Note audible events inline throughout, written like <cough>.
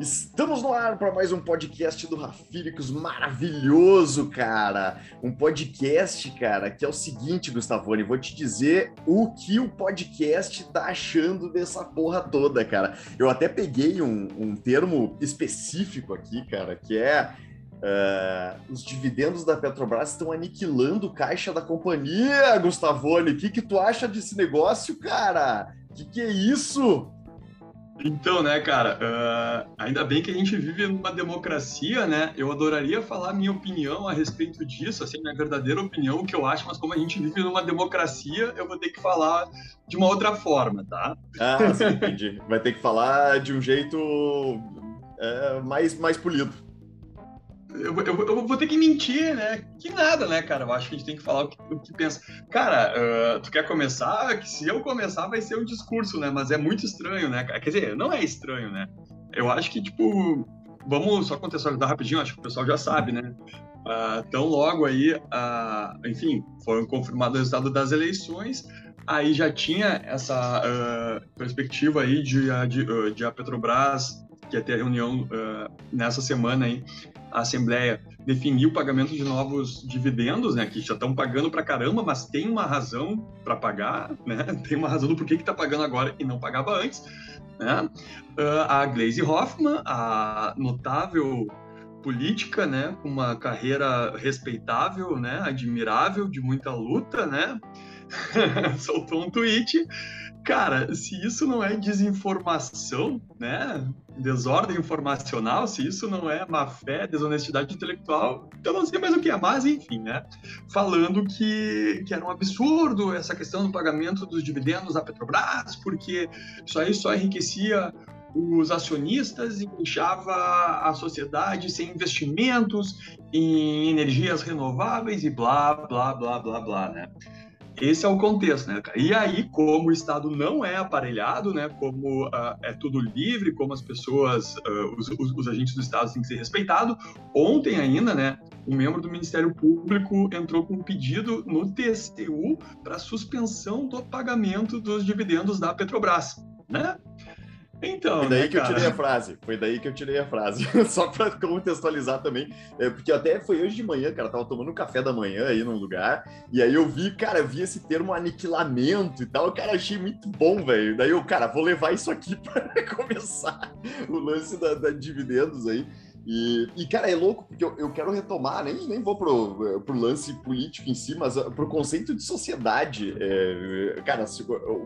Estamos no ar para mais um podcast do Rafíricos maravilhoso, cara. Um podcast, cara, que é o seguinte, Gustavone, vou te dizer o que o podcast tá achando dessa porra toda, cara. Eu até peguei um, um termo específico aqui, cara, que é Uh, os dividendos da Petrobras estão aniquilando caixa da companhia, Gustavone. O que, que tu acha desse negócio, cara? O que, que é isso? Então, né, cara, uh, ainda bem que a gente vive numa democracia, né? Eu adoraria falar minha opinião a respeito disso, assim, minha verdadeira opinião, o que eu acho, mas como a gente vive numa democracia, eu vou ter que falar de uma outra forma, tá? Ah, sim, entendi. Vai ter que falar de um jeito é, mais, mais polido eu, eu, eu, vou ter que mentir, né? Que nada, né, cara? Eu acho que a gente tem que falar o que, o que pensa. Cara, uh, tu quer começar? Que se eu começar vai ser um discurso, né? Mas é muito estranho, né? Quer dizer, não é estranho, né? Eu acho que, tipo, vamos só contextualizar rapidinho, acho que o pessoal já sabe, né? Uh, tão logo aí, uh, enfim, foram confirmados o resultado das eleições, aí já tinha essa uh, perspectiva aí de, de, de, a Petrobras, que ia ter reunião nessa semana aí, a Assembleia definir o pagamento de novos dividendos, né, que já estão pagando para caramba, mas tem uma razão para pagar, né, <laughs> tem uma razão do porquê que está pagando agora e não pagava antes. Né? Uh, a Glaze Hoffman, a notável política, né, com uma carreira respeitável, né, admirável, de muita luta, né, <laughs> soltou um tweet Cara, se isso não é desinformação, né? Desordem informacional, se isso não é má fé, desonestidade intelectual, eu não sei mais o que é, mas enfim, né? Falando que, que era um absurdo essa questão do pagamento dos dividendos da Petrobras, porque isso aí só enriquecia os acionistas e deixava a sociedade sem investimentos em energias renováveis e blá, blá, blá, blá, blá, né? Esse é o contexto, né? E aí, como o Estado não é aparelhado, né, como uh, é tudo livre, como as pessoas, uh, os, os, os, agentes do Estado têm que ser respeitados, ontem ainda, né, um membro do Ministério Público entrou com um pedido no TCU para suspensão do pagamento dos dividendos da Petrobras, né? Então, Foi daí né, que cara? eu tirei a frase. Foi daí que eu tirei a frase. <laughs> Só para contextualizar também. É, porque até foi hoje de manhã, cara. Tava tomando um café da manhã aí num lugar. E aí eu vi, cara, vi esse termo aniquilamento e tal. Cara, achei muito bom, velho. Daí eu, cara, vou levar isso aqui <laughs> para começar o lance da, da dividendos aí. E, e, cara, é louco, porque eu, eu, quero retomar, nem, nem vou pro, pro lance político em si, mas uh, pro conceito de sociedade. É, cara,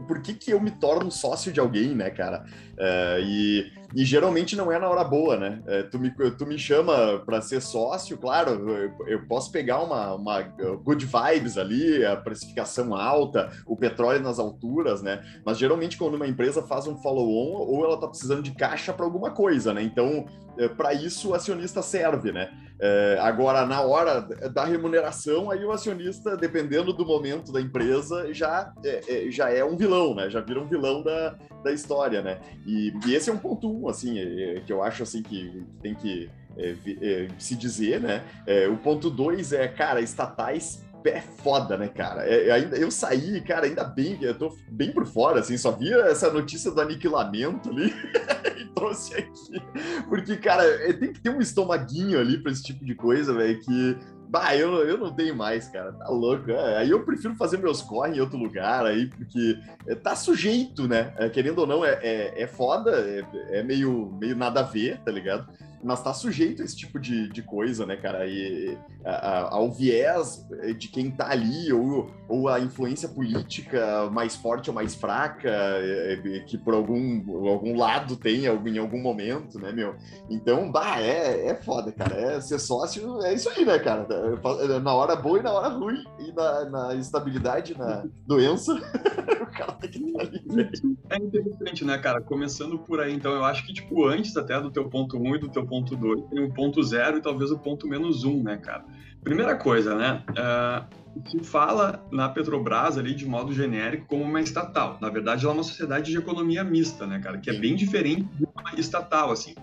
por que, que eu me torno sócio de alguém, né, cara? É, e, e geralmente não é na hora boa, né? É, tu, me, tu me chama para ser sócio, claro, eu, eu, posso pegar uma, uma good vibes ali, a precificação alta, o petróleo nas alturas, né? Mas geralmente quando uma empresa faz um follow-on, ou ela tá precisando de caixa para alguma coisa, né? Então, é, para isso o acionista serve, né? É, agora, na hora da remuneração, aí o acionista, dependendo do momento da empresa, já é, é, já é um vilão, né? Já vira um vilão da, da história, né? E, e esse é um ponto um, assim, é, que eu acho assim que tem que é, é, se dizer, né? o ponto dois é, cara, estatais é foda, né, cara? É, ainda, eu saí, cara, ainda bem, eu tô bem por fora, assim, só via essa notícia do aniquilamento ali <laughs> e trouxe aqui. Porque, cara, é, tem que ter um estomaguinho ali pra esse tipo de coisa, velho, que Bah, eu, eu não tenho mais, cara. Tá louco. É, aí eu prefiro fazer meus corre em outro lugar aí, porque é, tá sujeito, né? É, querendo ou não, é, é, é foda, é, é, meio, meio nada a ver, tá ligado? Mas tá sujeito a esse tipo de, de coisa, né, cara? E a, a, ao viés de quem tá ali, ou, ou a influência política mais forte ou mais fraca, é, é, que por algum, algum lado tem em algum momento, né, meu? Então, bah, é, é foda, cara. É, ser sócio é isso aí, né, cara? É, na hora boa e na hora ruim, e na, na estabilidade, na doença, <laughs> o cara tem que estar ali, velho. É interessante, né, cara? Começando por aí, então, eu acho que, tipo, antes até do teu ponto 1 e do teu ponto ponto 2, tem o ponto 0 e talvez o ponto menos 1, um, né, cara? Primeira coisa, né? Uh, se fala na Petrobras ali de modo genérico como uma estatal. Na verdade, ela é uma sociedade de economia mista, né, cara? Que é bem diferente de uma estatal, assim.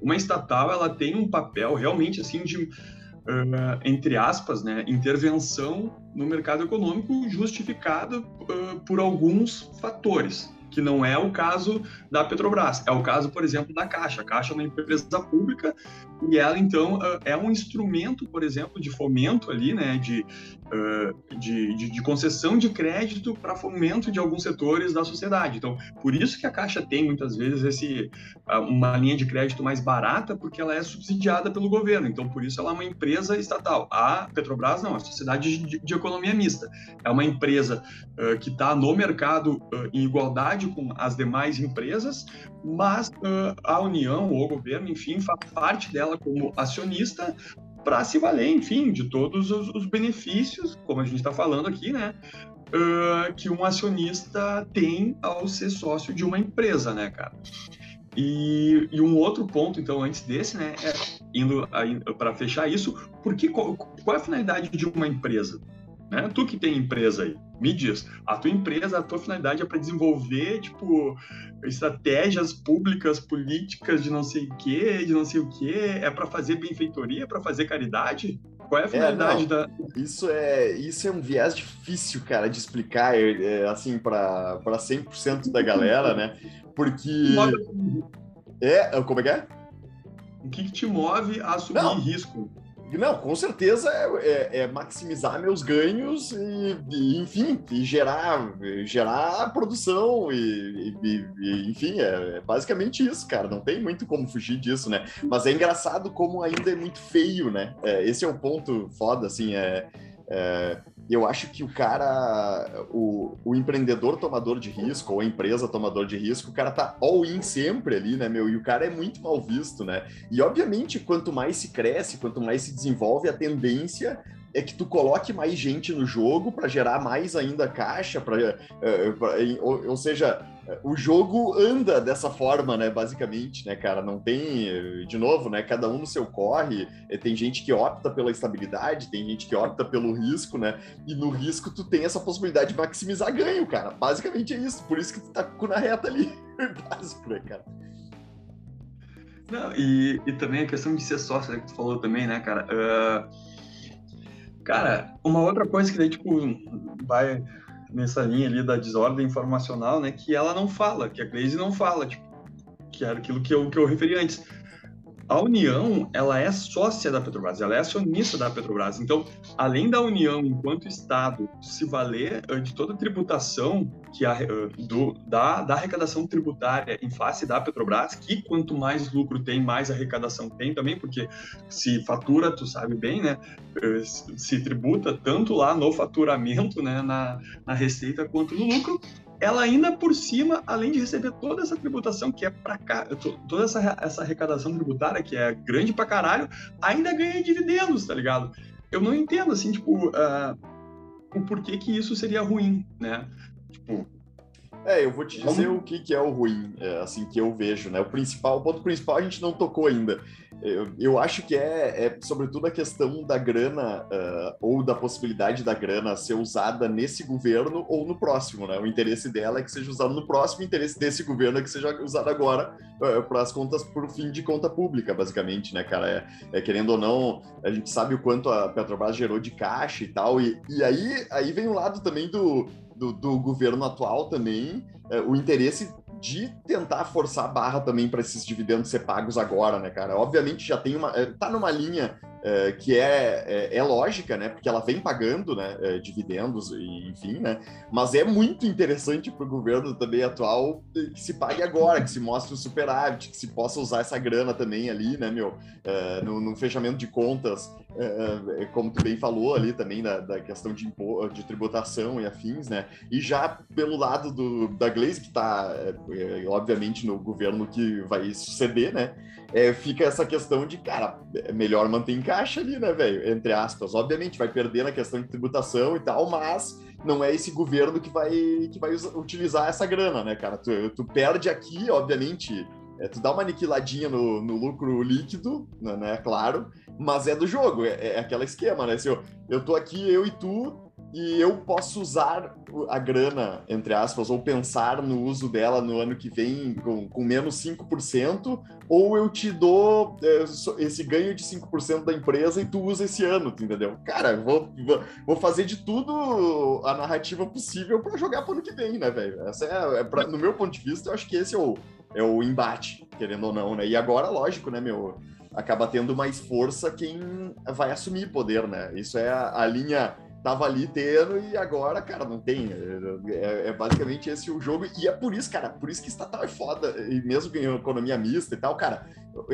Uma estatal, ela tem um papel realmente, assim, de... Uh, entre aspas, né, intervenção no mercado econômico justificada uh, por alguns fatores, que não é o caso da Petrobras, é o caso, por exemplo, da Caixa. A Caixa é uma empresa pública e ela, então, é um instrumento, por exemplo, de fomento ali, né, de, de, de, de concessão de crédito para fomento de alguns setores da sociedade. Então, por isso que a Caixa tem, muitas vezes, esse, uma linha de crédito mais barata, porque ela é subsidiada pelo governo. Então, por isso ela é uma empresa estatal. A Petrobras não, é a Sociedade de, de Economia Mista. É uma empresa uh, que está no mercado uh, em igualdade com as demais empresas, mas uh, a União ou o governo, enfim, faz parte dela como acionista para se valer, enfim, de todos os, os benefícios, como a gente está falando aqui, né? Uh, que um acionista tem ao ser sócio de uma empresa, né, cara? E, e, um outro ponto, então, antes desse, né, é, indo para fechar isso, porque qual, qual, é a finalidade de uma empresa? Né? Tu que tem empresa aí, me diz, a tua empresa, a tua finalidade é para desenvolver, tipo, estratégias públicas, políticas de não sei o quê, de não sei o quê, é para fazer benfeitoria, é para fazer caridade? Qual é a é, finalidade é, da. Isso é, isso é um viés difícil, cara, de explicar, é, é assim, para 100% da galera, né? Porque. <laughs> É, como é que é? O que, que te move a assumir Não. risco? Não, com certeza é, é, é maximizar meus ganhos e, e, enfim, e gerar, gerar produção e, e, e enfim, é, é, basicamente isso, cara. Não tem muito como fugir disso, né? Mas é engraçado como ainda é muito feio, né? É, esse é o ponto foda, assim, é, é eu acho que o cara, o, o, empreendedor tomador de risco, ou a empresa tomador de risco, o cara tá all-in sempre ali, né, meu? E o cara é muito mal visto, né? E obviamente, quanto mais se cresce, quanto mais se desenvolve, a tendência é que tu coloque mais gente no jogo para gerar mais ainda caixa, para, uh, eh, ou, ou, seja, o jogo anda dessa forma, né, basicamente, né, cara, não tem, de novo, né, cada um no seu corre, eh, tem gente que opta pela estabilidade, tem gente que opta pelo risco, né, e no risco tu tem essa possibilidade de maximizar ganho, cara, basicamente é isso, por isso que tu tá com na reta ali, <laughs> básico, né, cara. Não, e, e também a questão de ser sócio, né, que tu falou também, né, cara, uh Cara, uma outra coisa que daí, tipo, vai nessa linha ali da desordem informacional, né, que ela não fala, que a Glaze não fala, tipo, que era aquilo que eu, que eu referi antes a União, ela é sócia da Petrobras, ela é acionista da Petrobras. Então, além da União, enquanto Estado, se valer de toda tributação que a, eh, do, da, da arrecadação tributária em face da Petrobras, que quanto mais lucro tem, mais arrecadação tem também, porque se fatura, tu sabe bem, né, eh, se tributa tanto lá no faturamento, né, na, na receita, quanto no lucro, ela ainda por cima, além de receber toda essa tributação que é para cá, toda essa, essa arrecadação tributária que é grande pra caralho, ainda ganha dividendos, tá ligado? Eu não entendo, assim, tipo, uh, o porquê que isso seria ruim, né? Tipo, é, eu vou te dizer o que, que é o ruim, é, assim, que eu vejo, né? O principal, o ponto principal a gente não tocou ainda. Eu, eu acho que é, é, sobretudo, a questão da grana uh, ou da possibilidade da grana ser usada nesse governo ou no próximo, né? O interesse dela é que seja usado no próximo, o interesse desse governo é que seja usado agora uh, para as contas por fim de conta pública, basicamente, né, cara? É, é, querendo ou não, a gente sabe o quanto a Petrobras gerou de caixa e tal, e, e aí, aí vem o lado também do, do, do governo atual também, é, o interesse de tentar forçar a barra também para esses dividendos ser pagos agora, né, cara? Obviamente já tem uma. É, tá numa linha é, que é, é, é, lógica, né? Porque ela vem pagando né, é, dividendos, e, enfim, né? Mas é muito interessante para o governo também atual que se pague agora, que se mostre o superávit, que se possa usar essa grana também ali, né, meu? É, no, no, fechamento de contas, como tu bem falou ali também da, da questão de, de tributação e afins, né? E já pelo lado do, da Glaze, que está, obviamente, no governo que vai suceder, né? Fica essa questão de, cara, é melhor manter em caixa ali, né, velho? Entre aspas. Obviamente, vai perder na questão de tributação e tal, mas não é esse governo que vai, que vai utilizar essa grana, né, cara? Tu, tu perde aqui, obviamente, é, tu dá uma aniquiladinha no, no lucro líquido, né, né, claro, mas é do jogo, é, é aquele esquema, né? Se eu, eu tô aqui, eu e tu, e eu posso usar a grana, entre aspas, ou pensar no uso dela no ano que vem com, com menos 5%, ou eu te dou é, esse ganho de 5% da empresa e tu usa esse ano, entendeu? Cara, vou, vou fazer de tudo a narrativa possível para jogar pro ano que vem, né, velho? É, é no meu ponto de vista, eu acho que esse é o, é o embate, querendo ou não, né? E agora, lógico, né, meu? Acaba tendo mais força quem vai assumir poder, né? Isso é a, a linha tava ali tendo e agora, cara, não tem. É, é, basicamente esse o jogo. E é por isso, cara, por isso que estatal é foda. E mesmo em economia mista e tal, cara,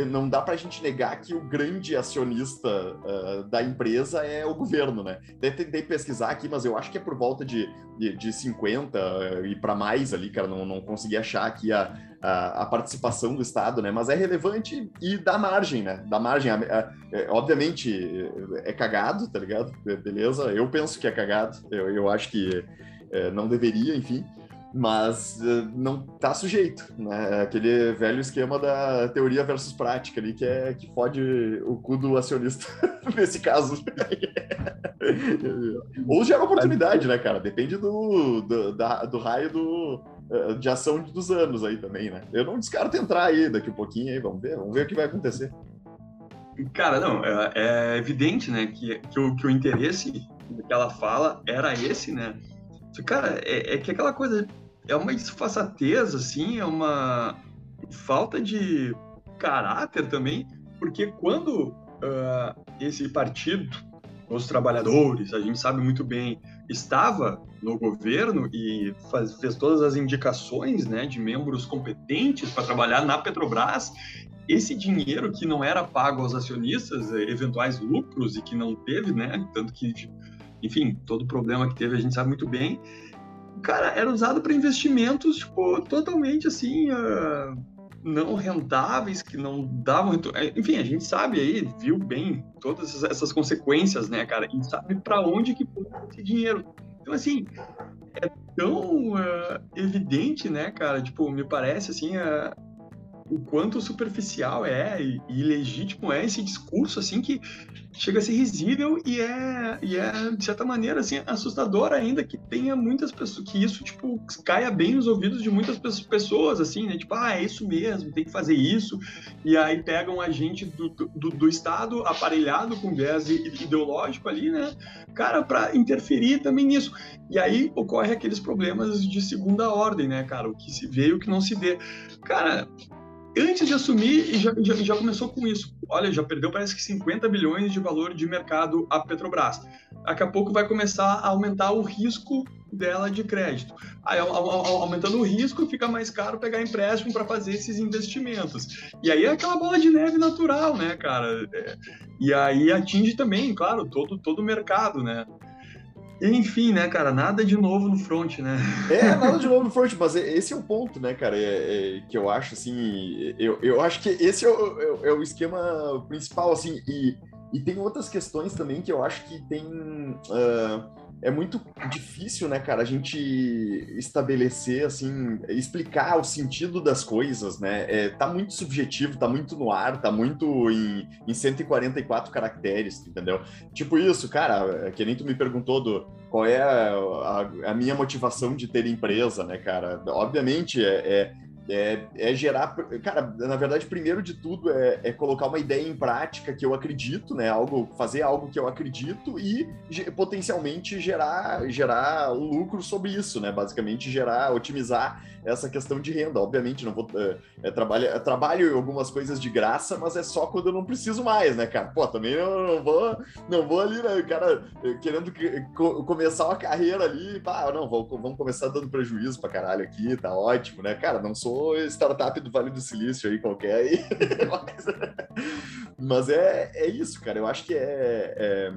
não dá pra gente negar que o grande acionista uh, da empresa é o governo, né? Até tentei pesquisar aqui, mas eu acho que é por volta de, de, de 50 uh, e para mais ali, cara, não, não consegui achar aqui a, a, a, participação do Estado, né? Mas é relevante e dá margem, né? Dá margem. É, obviamente é cagado, tá ligado? Beleza? Eu penso que é cagado. Eu, eu acho que é, não deveria, enfim. Mas é, não tá sujeito, né? É aquele velho esquema da teoria versus prática ali, que é que fode o cu do acionista <laughs> nesse caso. <laughs> Ou gera oportunidade, né, cara? Depende do, do, da, do raio do, de ação dos anos aí também, né? Eu não descarto entrar aí daqui um pouquinho aí, vamos ver, vamos ver o que vai acontecer. Cara, não, é, é evidente, né, que, que, o, que o interesse que ela fala era esse, né? Cara, é, é que aquela coisa é uma esfaçatez, assim, é uma falta de caráter também, porque quando uh, esse partido, os trabalhadores, a gente sabe muito bem, estava no governo e faz, fez todas as indicações né, de membros competentes para trabalhar na Petrobras, esse dinheiro que não era pago aos acionistas, eh, eventuais lucros e que não teve, né, tanto que, enfim, todo problema que teve a gente sabe muito bem, cara, era usado para investimentos tipo, totalmente assim. Uh, não rentáveis, que não davam. Eh, enfim, a gente sabe aí, viu bem todas essas consequências, né, cara? E sabe para onde que foi esse dinheiro. Então, assim, é tão uh, evidente, né, cara? Tipo, me parece, assim, uh, o quanto superficial é e, e legítimo é esse discurso, assim, que chega a ser risível e é, e é de certa maneira, assim, assustador ainda que tenha muitas pessoas, que isso, tipo, caia bem nos ouvidos de muitas pessoas, assim, né? Tipo, ah, é isso mesmo, tem que fazer isso. E aí pegam a gente do, do, do Estado aparelhado com viés ideológico ali, né? Cara, para interferir também nisso. E aí ocorre aqueles problemas de segunda ordem, né, cara? O que se vê e o que não se vê. Cara, antes de assumir, já, já, já, começou com isso. Olha, já perdeu parece que 50 bilhões de valor de mercado a Petrobras. Daqui a pouco vai começar a aumentar o risco dela de crédito. Aí, aumentando o risco, fica mais caro pegar empréstimo para fazer esses investimentos. E aí é aquela bola de neve natural, né, cara? É, e aí atinge também, claro, todo, todo o mercado, né? Enfim, né, cara, nada de novo no front, né? É, <laughs> nada de novo no front, mas esse é o ponto, né, cara, é, é, que eu acho, assim, eu, eu acho que esse é o, é, é o esquema principal, assim, e, e tem outras questões também que eu acho que tem... Uh, é muito difícil, né, cara, a gente estabelecer, assim, explicar o sentido das coisas, né? É, tá muito subjetivo, tá muito no ar, tá muito em, em 144 caracteres, entendeu? Tipo isso, cara, que nem tu me perguntou do qual é a, a, a minha motivação de ter empresa, né, cara? Obviamente, é, é é, é, gerar, cara, na verdade, primeiro de tudo é, é, colocar uma ideia em prática que eu acredito, né? Algo, fazer algo que eu acredito e potencialmente gerar, gerar lucro sobre isso, né? Basicamente gerar, otimizar essa questão de renda. Obviamente, não vou é, é trabalho, é, trabalho algumas coisas de graça, mas é só quando eu não preciso mais, né, cara? Pô, também eu não vou, não vou ali, né, cara, querendo que, co, começar uma carreira ali, pá, não, vou, vamos começar dando prejuízo pra caralho aqui, tá ótimo, né, cara? Não sou sou startup do Vale do Silício aí qualquer. Aí. <laughs> Mas é, é isso, cara. Eu acho que é, é,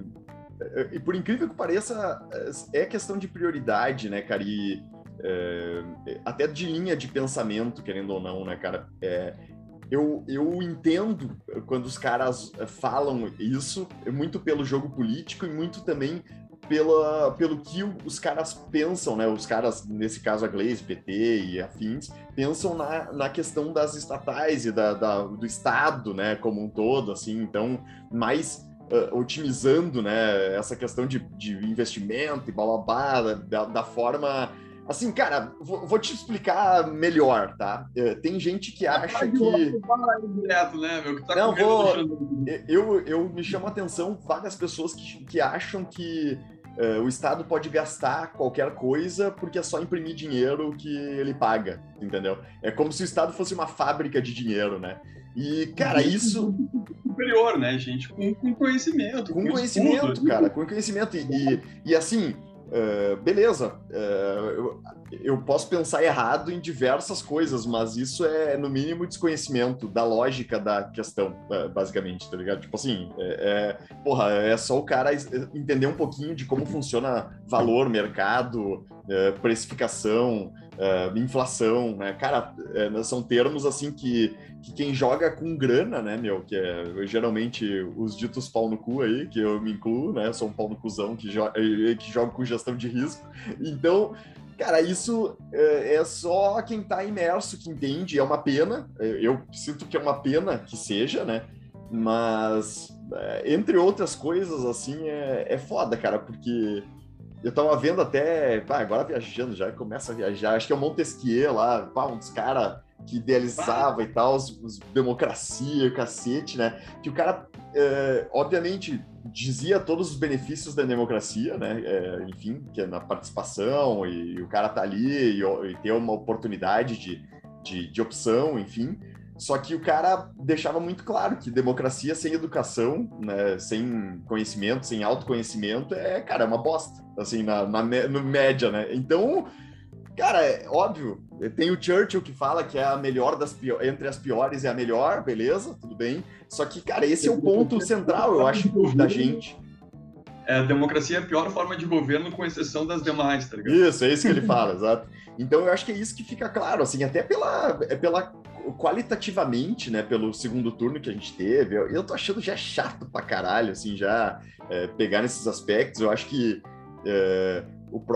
é, E por incrível que pareça, é questão de prioridade, né, cara? E é, até de linha de pensamento, querendo ou não, né, cara? É, eu, eu entendo quando os caras falam isso, muito pelo jogo político e muito também pela, pelo que os caras pensam, né? Os caras, nesse caso a Glaze, PT e afins, pensam na, na questão das estatais e da, da, do Estado, né? Como um todo, assim. Então, mais uh, otimizando né, essa questão de, de investimento e blá blá blá, da, da forma. Assim, cara, vou, vou, te explicar melhor, tá? Uh, tem gente que acha que. Direto, né, meu? Que tá Não, vou. Eu, eu me chamo a atenção várias pessoas que, que acham que Uh, o Estado pode gastar qualquer coisa porque é só imprimir dinheiro que ele paga, entendeu? É como se o Estado fosse uma fábrica de dinheiro, né? E, cara, isso. Superior, né, gente? Com, com conhecimento. Com, com conhecimento, estudo. cara, com conhecimento. E, e, e assim, Uh, beleza, uh, eu, eu, posso pensar errado em diversas coisas, mas isso é, no mínimo, desconhecimento da lógica da questão, basicamente, tá ligado? Tipo assim, é, é, porra, é só o cara entender um pouquinho de como funciona valor, mercado, precificação, inflação, né? Cara, são termos, assim, que, que quem joga com grana, né, meu, que é geralmente os ditos pau no cu aí, que eu me incluo, né, sou um pau no cuzão que, jo que joga com gestão de risco. Então, cara, isso é, é só quem tá imerso que entende, é uma pena, eu sinto que é uma pena que seja, né, mas é, entre outras coisas, assim, é, é foda, cara, porque eu tava vendo até, pá, agora viajando já, começa a viajar, acho que é o Montesquieu lá, pá, um dos caras que idealizava e tal, os, os democracia, cacete, né? Que o cara, é, obviamente, dizia todos os benefícios da democracia, né? É, enfim, que é na participação e, e, o cara tá ali e, e ter uma oportunidade de, de, de opção, enfim. Só que o cara deixava muito claro que democracia sem educação, né, sem conhecimento, sem autoconhecimento, é, cara, é uma bosta, assim, na, na no média, né? Então, Cara, é óbvio, tem o Churchill que fala que é a melhor das piores, entre as piores é a melhor, beleza, tudo bem. Só que, cara, esse é o ponto central, eu acho, da gente. É, a democracia é a pior forma de governo, com exceção das demais, tá ligado? Isso, é isso que ele fala, <laughs> exato. Então eu acho que é isso que fica claro, assim, até pela, é pela qualitativamente, né, pelo segundo turno que a gente teve, eu, eu tô achando já chato pra caralho, assim, já é, pegar nesses aspectos. Eu acho que é,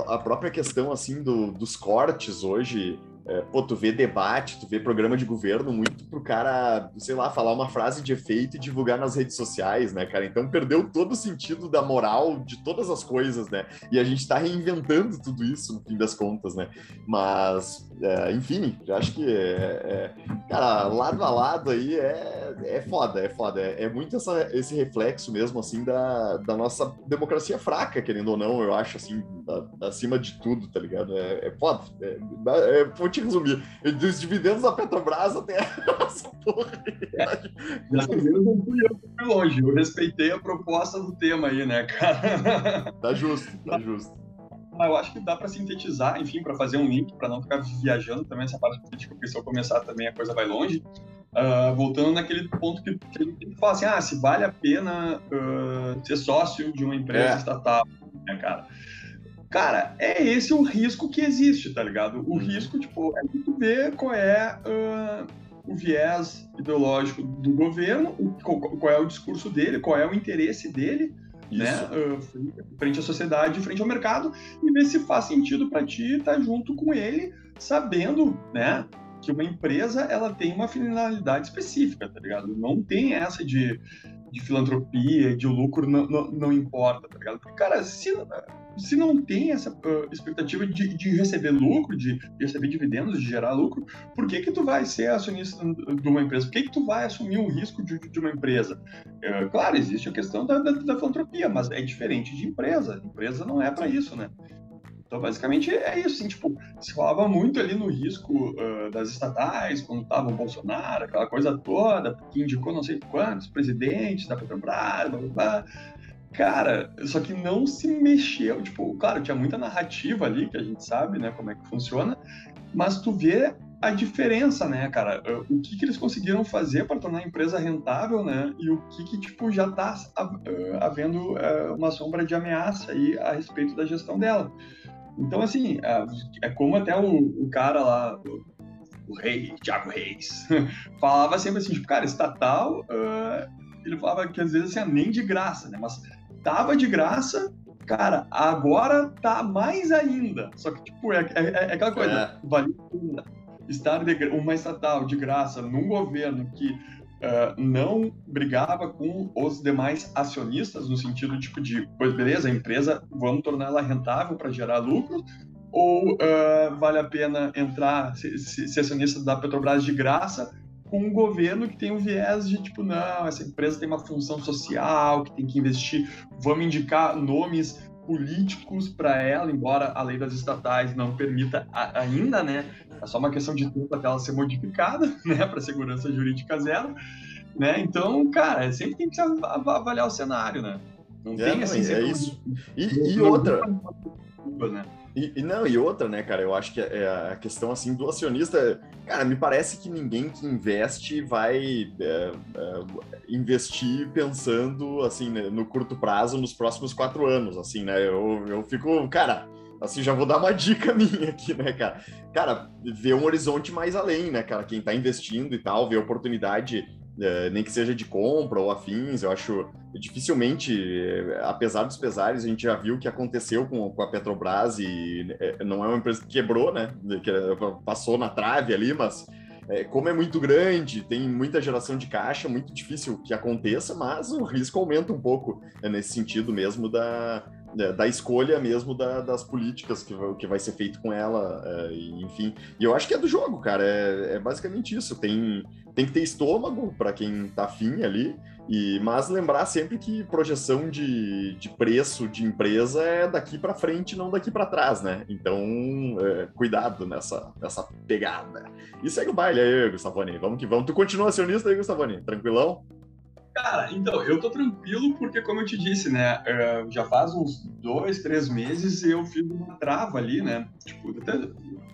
a própria questão assim do, dos cortes hoje é, pô, tu vê debate, tu vê programa de governo muito pro cara, sei lá, falar uma frase de efeito e divulgar nas redes sociais, né, cara? Então perdeu todo o sentido da moral de todas as coisas, né? E a gente tá reinventando tudo isso no fim das contas, né? Mas, é, enfim, eu acho que, é, é, cara, lado a lado aí é, é foda, é foda. É, é muito essa, esse reflexo mesmo, assim, da, da nossa democracia fraca, querendo ou não, eu acho, assim, da, acima de tudo, tá ligado? É, é foda. É, é, é, te resumir. Dos dividendos da Petrobras até <laughs> essa porra. Vez não fui eu fui longe. Eu respeitei a proposta do tema aí, né, cara? Tá justo, tá justo. Mas eu acho que dá para sintetizar, enfim, para fazer um link, para não ficar viajando também essa parte política, porque se eu começar também a coisa vai longe. Uh, voltando naquele ponto que, que a gente falar assim, ah, se vale a pena uh, ser sócio de uma empresa é. estatal, né, cara? Cara, é esse o risco que existe, tá ligado? O uhum. risco, tipo, é tu ver qual é uh, o viés ideológico do governo, qual, é o discurso dele, qual é o interesse dele, Isso. né? Uh, frente à sociedade, frente ao mercado, e ver se faz sentido para ti estar tá junto com ele, sabendo, né? Que uma empresa ela tem uma finalidade específica, tá ligado? Não tem essa de, de filantropia, de lucro, não, não, não importa, tá ligado? Porque, cara, se se não tem essa uh, expectativa de, de, receber lucro, de, receber dividendos, de gerar lucro, por que que tu vai ser acionista de uma empresa? Por que que tu vai assumir o risco de, de uma empresa? Uh, claro, existe a questão da, da, da, filantropia, mas é diferente de empresa. Empresa não é para isso, né? Então, basicamente, é isso. Assim, tipo, se falava muito ali no risco uh, das estatais, quando estava o Bolsonaro, aquela coisa toda, que indicou não sei quantos presidentes da Petrobras, blá, blá, blá. Cara, só que não se mexeu. Tipo, claro, tinha muita narrativa ali, que a gente sabe, né, como é que funciona, mas tu vê a diferença, né, cara? O que, que eles conseguiram fazer para tornar a empresa rentável, né? E o que, que tipo, já está havendo uma sombra de ameaça aí a respeito da gestão dela. Então, assim, é como até o, o cara lá, o, o rei, Thiago Reis, <laughs> falava sempre assim, tipo, cara, estatal, uh, ele falava que às vezes assim, nem de graça, né? Mas tava de graça, cara, agora tá mais ainda. Só que, tipo, é, é, é aquela coisa, é. vale estar de, uma estatal de graça num governo que uh, não brigava com os demais acionistas no sentido tipo de, pois beleza, a empresa vamos tornar ela rentável para gerar lucro ou uh, vale a pena entrar ser acionista da Petrobras de graça com um governo que tem um viés de tipo não, essa empresa tem uma função social que tem que investir, vamos indicar nomes políticos para ela, embora a lei das estatais não permita ainda, né? É só uma questão de tempo até ela ser modificada, <laughs> né? Para segurança jurídica zero, né? Então, cara, sempre tem que avaliar o cenário, né? Não é, tem assim. É isso. E, e outra. Né? E, e, não, e outra, né, cara, eu acho que é a questão, assim, do acionista, cara, me parece que ninguém que investe vai é, é, investir pensando, assim, né, no curto prazo, nos próximos quatro anos, assim, né, eu, eu fico, cara, assim, já vou dar uma dica <laughs> minha aqui, né, cara, cara, ver um horizonte mais além, né, cara, quem tá investindo e tal, ver oportunidade é, nem que seja de compra ou afins, eu acho dificilmente, é, apesar dos pesares, a gente já viu o que aconteceu com, com a Petrobras e é, não é uma empresa que quebrou, né? Que passou na trave ali, mas é, como é muito grande, tem muita geração de caixa, muito difícil que aconteça, mas o risco aumenta um pouco é, nesse sentido mesmo da, é, da escolha mesmo da, das políticas que, que vai ser feito com ela, é, enfim. E eu acho que é do jogo, cara. É, é basicamente isso. Tem, tem que ter estômago para quem tá afim ali, e, mas lembrar sempre que projeção de, de preço de empresa é daqui para frente, não daqui para trás, né? Então, é, cuidado nessa, nessa pegada. E segue o baile aí, Gustavoni. Vamos que vamos. Tu continua acionista aí, Gustavoni? Tranquilão? Cara, então, eu tô tranquilo porque, como eu te disse, né, é, já faz uns dois, três meses eu fiz uma trava ali, né, tipo, até,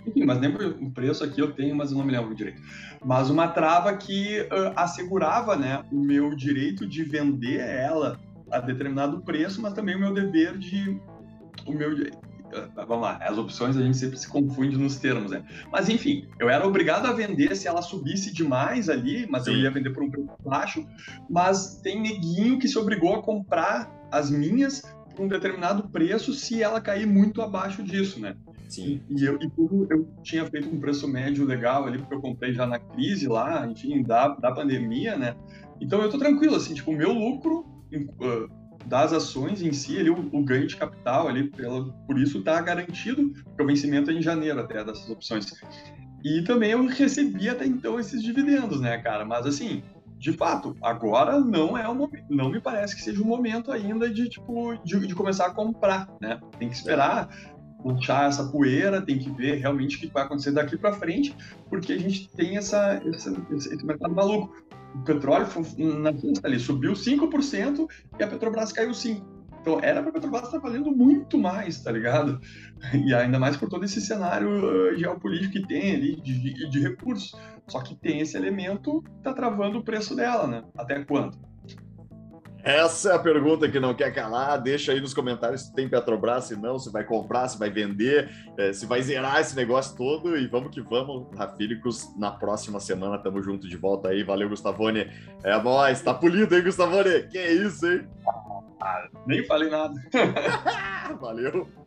enfim, mas lembro o preço aqui eu tenho, mas eu não me lembro direito. Mas uma trava que uh, assegurava, né, o meu direito de vender ela a determinado preço, mas também o meu dever de o meu vamos lá, as opções a gente sempre se confunde nos termos, né? Mas enfim, eu era obrigado a vender se ela subisse demais ali, mas Sim. eu ia vender por um preço baixo. Mas tem neguinho que se obrigou a comprar as minhas por um determinado preço se ela cair muito abaixo disso, né? Sim. E, eu, e como eu tinha feito um preço médio legal ali, porque eu comprei já na crise lá, enfim, da, da pandemia, né? Então eu tô tranquilo, assim, tipo, o meu lucro. Das ações em si, ali, o, o ganho de capital, ali, pela, por isso está garantido, o vencimento é em janeiro até dessas opções. E também eu recebi até então esses dividendos, né, cara? Mas assim, de fato, agora não é o momento, não me parece que seja o momento ainda de, tipo, de, de começar a comprar, né? Tem que esperar puxar essa poeira, tem que ver realmente o que vai acontecer daqui para frente, porque a gente tem essa, essa, esse mercado maluco o petróleo na sexta ali subiu 5% e a Petrobras caiu 5%. Então era para a Petrobras estar valendo muito mais, tá ligado? E ainda mais por todo esse cenário uh, geopolítico que tem ali de, de recursos. Só que tem esse elemento que tá travando o preço dela, né? Até quando? Essa é a pergunta que não quer calar. Deixa aí nos comentários se tem Petrobras, se não, se vai comprar, se vai vender, é, se vai zerar esse negócio todo. E vamos que vamos, Rafílicos. Na próxima semana tamo junto de volta aí. Valeu, Gustavone. É nóis, tá polido, hein, Gustavone? Que isso, hein? Ah, nem falei nada. <laughs> Valeu.